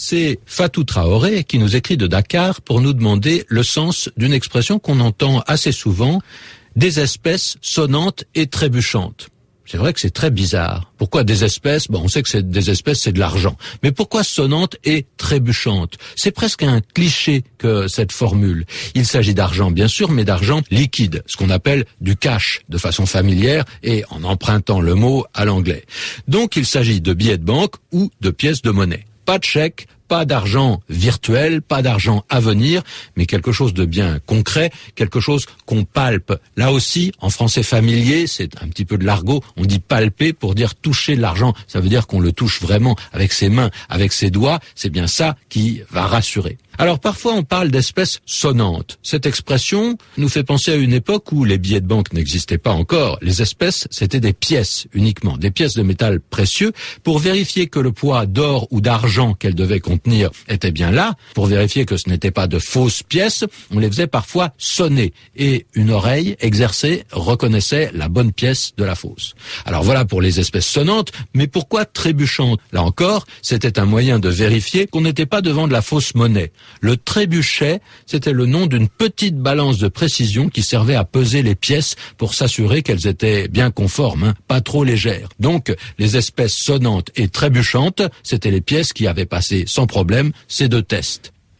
C'est Fatou Traoré qui nous écrit de Dakar pour nous demander le sens d'une expression qu'on entend assez souvent, des espèces sonnantes et trébuchantes. C'est vrai que c'est très bizarre. Pourquoi des espèces? Bon, on sait que c'est des espèces, c'est de l'argent. Mais pourquoi sonnante et trébuchante C'est presque un cliché que cette formule. Il s'agit d'argent, bien sûr, mais d'argent liquide, ce qu'on appelle du cash, de façon familière et en empruntant le mot à l'anglais. Donc, il s'agit de billets de banque ou de pièces de monnaie. Pas de chèque, pas d'argent virtuel, pas d'argent à venir, mais quelque chose de bien concret, quelque chose qu'on palpe. Là aussi, en français familier, c'est un petit peu de l'argot, on dit palper pour dire toucher l'argent. Ça veut dire qu'on le touche vraiment avec ses mains, avec ses doigts. C'est bien ça qui va rassurer. Alors parfois on parle d'espèces sonnantes. Cette expression nous fait penser à une époque où les billets de banque n'existaient pas encore. Les espèces, c'était des pièces uniquement, des pièces de métal précieux. Pour vérifier que le poids d'or ou d'argent qu'elles devaient contenir était bien là, pour vérifier que ce n'était pas de fausses pièces, on les faisait parfois sonner. Et une oreille exercée reconnaissait la bonne pièce de la fausse. Alors voilà pour les espèces sonnantes, mais pourquoi trébuchantes? Là encore, c'était un moyen de vérifier qu'on n'était pas devant de la fausse monnaie. Le trébuchet, c'était le nom d'une petite balance de précision qui servait à peser les pièces pour s'assurer qu'elles étaient bien conformes, hein, pas trop légères. Donc, les espèces sonnantes et trébuchantes, c'était les pièces qui avaient passé sans problème ces deux tests.